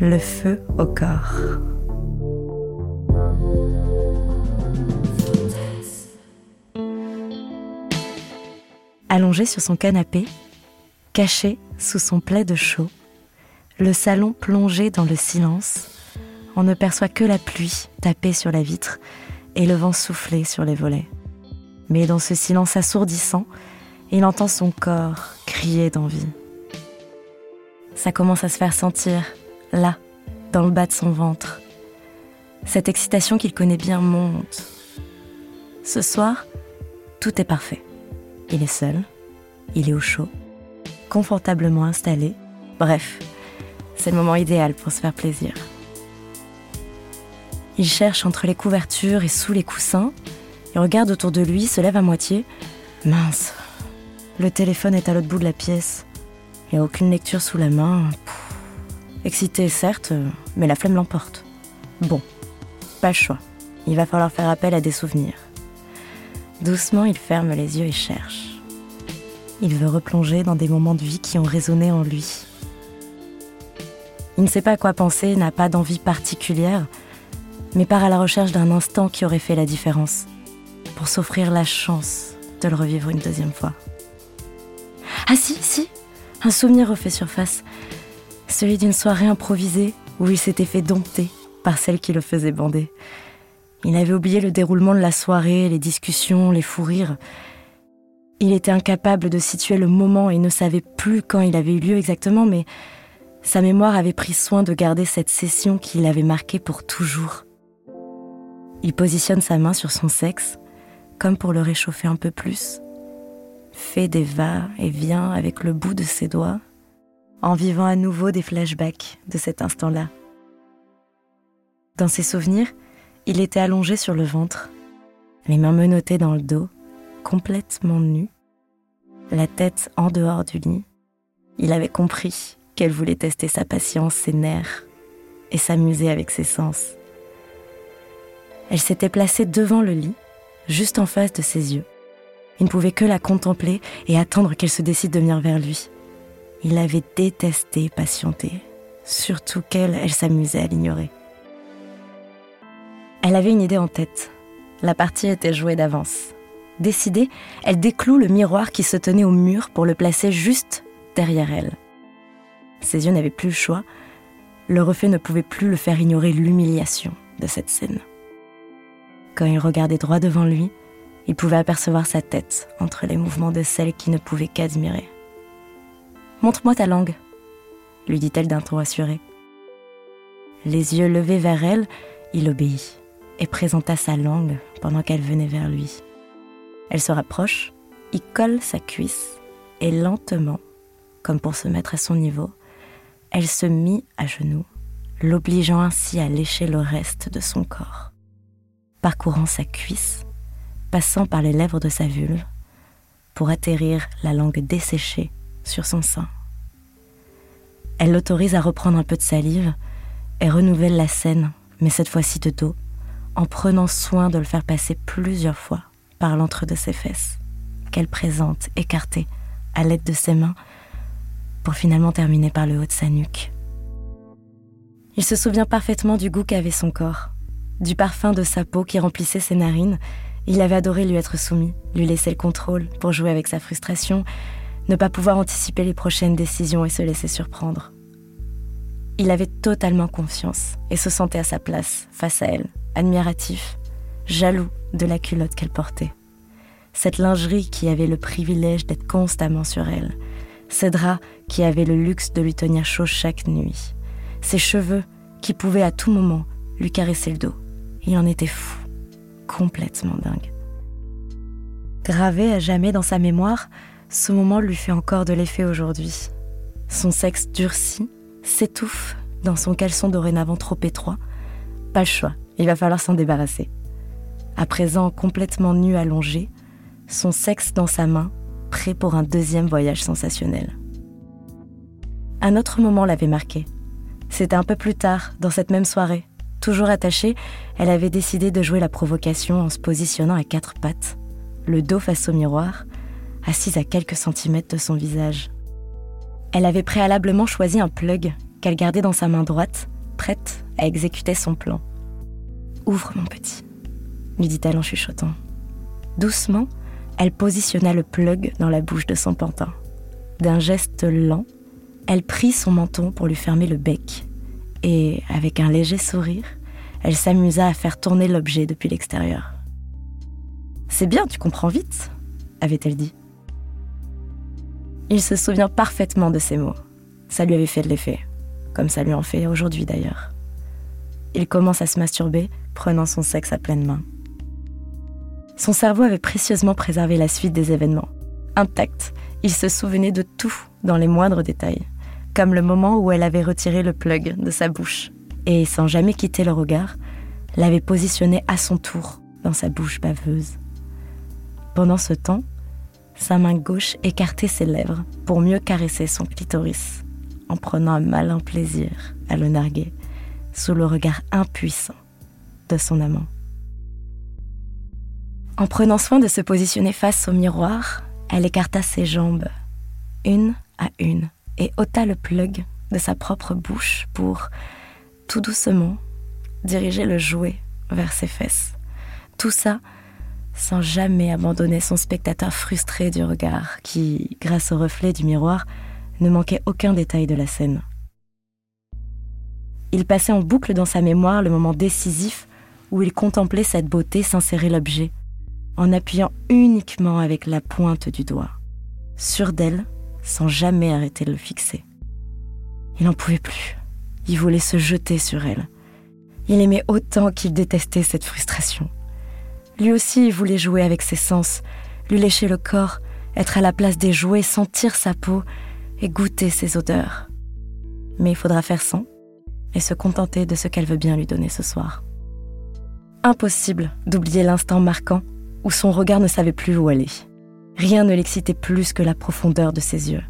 Le feu au corps. Allongé sur son canapé, caché sous son plaid chaud, le salon plongé dans le silence, on ne perçoit que la pluie taper sur la vitre et le vent souffler sur les volets. Mais dans ce silence assourdissant, il entend son corps crier d'envie. Ça commence à se faire sentir, là, dans le bas de son ventre. Cette excitation qu'il connaît bien monte. Ce soir, tout est parfait. Il est seul, il est au chaud, confortablement installé. Bref, c'est le moment idéal pour se faire plaisir. Il cherche entre les couvertures et sous les coussins. Il regarde autour de lui, se lève à moitié. Mince, le téléphone est à l'autre bout de la pièce. Il n'y a aucune lecture sous la main. Excité, certes, mais la flemme l'emporte. Bon, pas le choix. Il va falloir faire appel à des souvenirs. Doucement, il ferme les yeux et cherche. Il veut replonger dans des moments de vie qui ont résonné en lui. Il ne sait pas à quoi penser, n'a pas d'envie particulière, mais part à la recherche d'un instant qui aurait fait la différence, pour s'offrir la chance de le revivre une deuxième fois. Ah si, si, un souvenir refait surface, celui d'une soirée improvisée où il s'était fait dompter par celle qui le faisait bander. Il avait oublié le déroulement de la soirée, les discussions, les fous rires. Il était incapable de situer le moment et ne savait plus quand il avait eu lieu exactement, mais sa mémoire avait pris soin de garder cette session qui l'avait marqué pour toujours. Il positionne sa main sur son sexe, comme pour le réchauffer un peu plus, fait des va-et-vient avec le bout de ses doigts, en vivant à nouveau des flashbacks de cet instant-là. Dans ses souvenirs, il était allongé sur le ventre, les mains menottées dans le dos, complètement nu, la tête en dehors du lit. Il avait compris qu'elle voulait tester sa patience, ses nerfs, et s'amuser avec ses sens. Elle s'était placée devant le lit, juste en face de ses yeux. Il ne pouvait que la contempler et attendre qu'elle se décide de venir vers lui. Il avait détesté patienter, surtout qu'elle, elle s'amusait à l'ignorer. Elle avait une idée en tête. La partie était jouée d'avance. Décidée, elle décloue le miroir qui se tenait au mur pour le placer juste derrière elle. Ses yeux n'avaient plus le choix. Le reflet ne pouvait plus le faire ignorer l'humiliation de cette scène. Quand il regardait droit devant lui, il pouvait apercevoir sa tête entre les mouvements de celle qui ne pouvait qu'admirer. Montre-moi ta langue, lui dit-elle d'un ton assuré. Les yeux levés vers elle, il obéit et présenta sa langue pendant qu'elle venait vers lui. Elle se rapproche, il colle sa cuisse et lentement, comme pour se mettre à son niveau, elle se mit à genoux, l'obligeant ainsi à lécher le reste de son corps parcourant sa cuisse, passant par les lèvres de sa vulve, pour atterrir la langue desséchée sur son sein. Elle l'autorise à reprendre un peu de salive et renouvelle la scène, mais cette fois-ci de dos, en prenant soin de le faire passer plusieurs fois par l'entre de ses fesses, qu'elle présente écartées à l'aide de ses mains, pour finalement terminer par le haut de sa nuque. Il se souvient parfaitement du goût qu'avait son corps, du parfum de sa peau qui remplissait ses narines. Il avait adoré lui être soumis, lui laisser le contrôle pour jouer avec sa frustration, ne pas pouvoir anticiper les prochaines décisions et se laisser surprendre. Il avait totalement confiance et se sentait à sa place face à elle, admiratif, jaloux de la culotte qu'elle portait. Cette lingerie qui avait le privilège d'être constamment sur elle, ces draps qui avaient le luxe de lui tenir chaud chaque nuit, ses cheveux qui pouvaient à tout moment lui caresser le dos. Il en était fou, complètement dingue. Gravé à jamais dans sa mémoire, ce moment lui fait encore de l'effet aujourd'hui. Son sexe durcit, s'étouffe dans son caleçon dorénavant trop étroit. Pas le choix, il va falloir s'en débarrasser. À présent complètement nu allongé, son sexe dans sa main, prêt pour un deuxième voyage sensationnel. Un autre moment l'avait marqué. C'était un peu plus tard, dans cette même soirée, Toujours attachée, elle avait décidé de jouer la provocation en se positionnant à quatre pattes, le dos face au miroir, assise à quelques centimètres de son visage. Elle avait préalablement choisi un plug qu'elle gardait dans sa main droite, prête à exécuter son plan. Ouvre, mon petit, lui dit-elle en chuchotant. Doucement, elle positionna le plug dans la bouche de son pantin. D'un geste lent, elle prit son menton pour lui fermer le bec et, avec un léger sourire, elle s'amusa à faire tourner l'objet depuis l'extérieur. C'est bien, tu comprends vite, avait-elle dit. Il se souvient parfaitement de ces mots. Ça lui avait fait de l'effet, comme ça lui en fait aujourd'hui d'ailleurs. Il commence à se masturber, prenant son sexe à pleine main. Son cerveau avait précieusement préservé la suite des événements. Intact, il se souvenait de tout dans les moindres détails, comme le moment où elle avait retiré le plug de sa bouche et, sans jamais quitter le regard, l'avait positionné à son tour dans sa bouche baveuse. Pendant ce temps, sa main gauche écartait ses lèvres pour mieux caresser son clitoris, en prenant un malin plaisir à le narguer sous le regard impuissant de son amant. En prenant soin de se positionner face au miroir, elle écarta ses jambes, une à une, et ôta le plug de sa propre bouche pour, tout doucement, diriger le jouet vers ses fesses. Tout ça sans jamais abandonner son spectateur frustré du regard qui, grâce au reflet du miroir, ne manquait aucun détail de la scène. Il passait en boucle dans sa mémoire le moment décisif où il contemplait cette beauté s'insérer l'objet, en appuyant uniquement avec la pointe du doigt, sûr d'elle, sans jamais arrêter de le fixer. Il n'en pouvait plus. Il voulait se jeter sur elle. Il aimait autant qu'il détestait cette frustration. Lui aussi voulait jouer avec ses sens, lui lécher le corps, être à la place des jouets, sentir sa peau et goûter ses odeurs. Mais il faudra faire sans et se contenter de ce qu'elle veut bien lui donner ce soir. Impossible d'oublier l'instant marquant où son regard ne savait plus où aller. Rien ne l'excitait plus que la profondeur de ses yeux.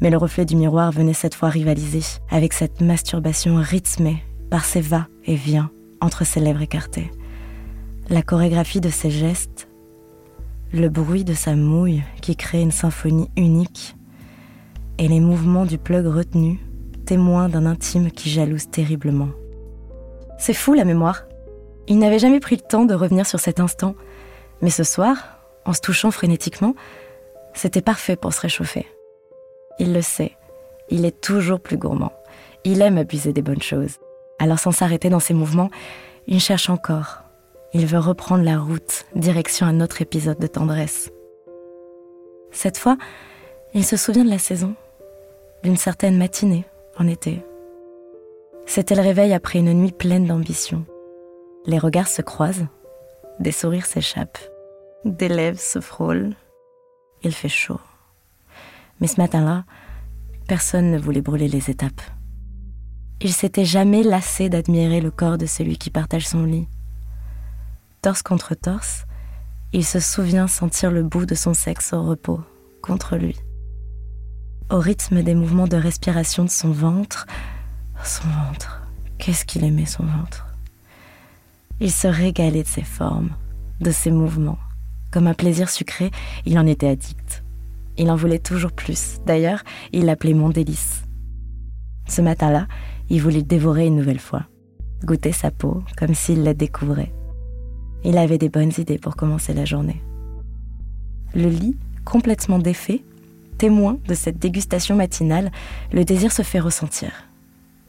Mais le reflet du miroir venait cette fois rivaliser avec cette masturbation rythmée par ses va et vient entre ses lèvres écartées la chorégraphie de ses gestes, le bruit de sa mouille qui crée une symphonie unique, et les mouvements du plug retenu, témoins d'un intime qui jalouse terriblement. C'est fou la mémoire. Il n'avait jamais pris le temps de revenir sur cet instant, mais ce soir, en se touchant frénétiquement, c'était parfait pour se réchauffer. Il le sait, il est toujours plus gourmand. Il aime abuser des bonnes choses. Alors sans s'arrêter dans ses mouvements, il cherche encore, il veut reprendre la route, direction un autre épisode de tendresse. Cette fois, il se souvient de la saison, d'une certaine matinée, en été. C'était le réveil après une nuit pleine d'ambition. Les regards se croisent, des sourires s'échappent, des lèvres se frôlent. Il fait chaud. Mais ce matin-là, personne ne voulait brûler les étapes. Il s'était jamais lassé d'admirer le corps de celui qui partage son lit torse contre torse, il se souvient sentir le bout de son sexe au repos, contre lui. Au rythme des mouvements de respiration de son ventre, son ventre, qu'est-ce qu'il aimait son ventre? Il se régalait de ses formes, de ses mouvements. Comme un plaisir sucré, il en était addict. Il en voulait toujours plus. D'ailleurs, il l'appelait mon délice. Ce matin-là, il voulait le dévorer une nouvelle fois, goûter sa peau comme s'il la découvrait. Il avait des bonnes idées pour commencer la journée. Le lit, complètement défait, témoin de cette dégustation matinale, le désir se fait ressentir.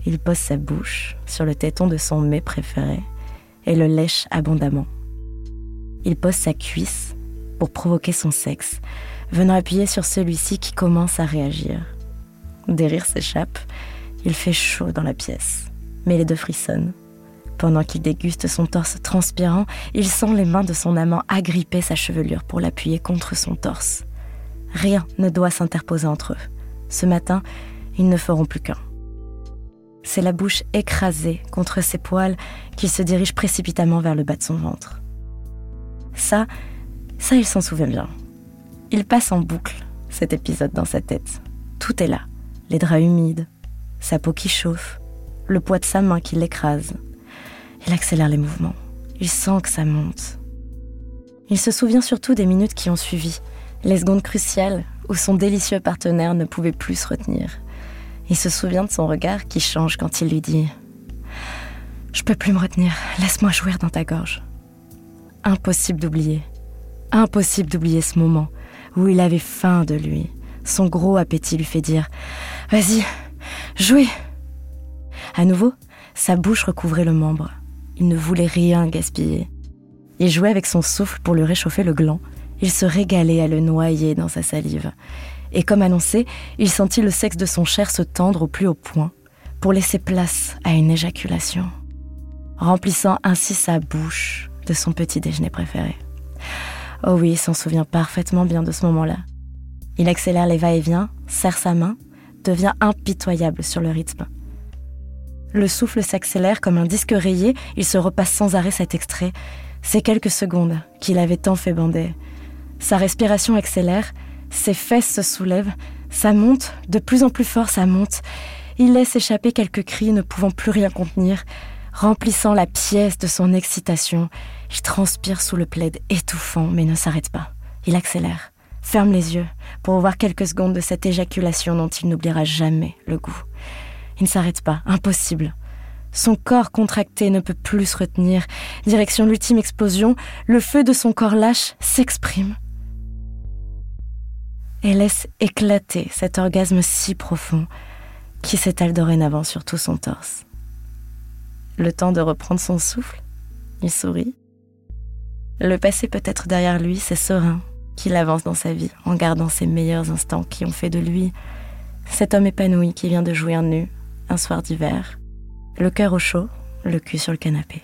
Il pose sa bouche sur le téton de son mets préféré et le lèche abondamment. Il pose sa cuisse pour provoquer son sexe, venant appuyer sur celui-ci qui commence à réagir. Des rires s'échappent, il fait chaud dans la pièce, mais les deux frissonnent. Pendant qu'il déguste son torse transpirant, il sent les mains de son amant agripper sa chevelure pour l'appuyer contre son torse. Rien ne doit s'interposer entre eux. Ce matin, ils ne feront plus qu'un. C'est la bouche écrasée contre ses poils qu'il se dirige précipitamment vers le bas de son ventre. Ça, ça, il s'en souvient bien. Il passe en boucle cet épisode dans sa tête. Tout est là. Les draps humides, sa peau qui chauffe, le poids de sa main qui l'écrase, il accélère les mouvements. Il sent que ça monte. Il se souvient surtout des minutes qui ont suivi, les secondes cruciales où son délicieux partenaire ne pouvait plus se retenir. Il se souvient de son regard qui change quand il lui dit ⁇ Je peux plus me retenir, laisse-moi jouir dans ta gorge ⁇ Impossible d'oublier. Impossible d'oublier ce moment où il avait faim de lui. Son gros appétit lui fait dire ⁇ Vas-y, jouez !⁇ À nouveau, sa bouche recouvrait le membre. Il ne voulait rien gaspiller. Il jouait avec son souffle pour lui réchauffer le gland. Il se régalait à le noyer dans sa salive. Et comme annoncé, il sentit le sexe de son cher se tendre au plus haut point pour laisser place à une éjaculation, remplissant ainsi sa bouche de son petit déjeuner préféré. Oh oui, il s'en souvient parfaitement bien de ce moment-là. Il accélère les va-et-vient, serre sa main, devient impitoyable sur le rythme. Le souffle s'accélère comme un disque rayé, il se repasse sans arrêt cet extrait. Ces quelques secondes qu'il avait tant fait bander. Sa respiration accélère, ses fesses se soulèvent, ça monte, de plus en plus fort ça monte. Il laisse échapper quelques cris ne pouvant plus rien contenir, remplissant la pièce de son excitation. Il transpire sous le plaid étouffant, mais ne s'arrête pas. Il accélère, ferme les yeux, pour voir quelques secondes de cette éjaculation dont il n'oubliera jamais le goût. Il ne s'arrête pas, impossible. Son corps contracté ne peut plus se retenir. Direction l'ultime explosion, le feu de son corps lâche s'exprime et laisse éclater cet orgasme si profond qui s'étale dorénavant sur tout son torse. Le temps de reprendre son souffle, il sourit. Le passé peut être derrière lui, c'est serein qu'il avance dans sa vie en gardant ses meilleurs instants qui ont fait de lui cet homme épanoui qui vient de jouir nu un soir d'hiver, le cœur au chaud, le cul sur le canapé.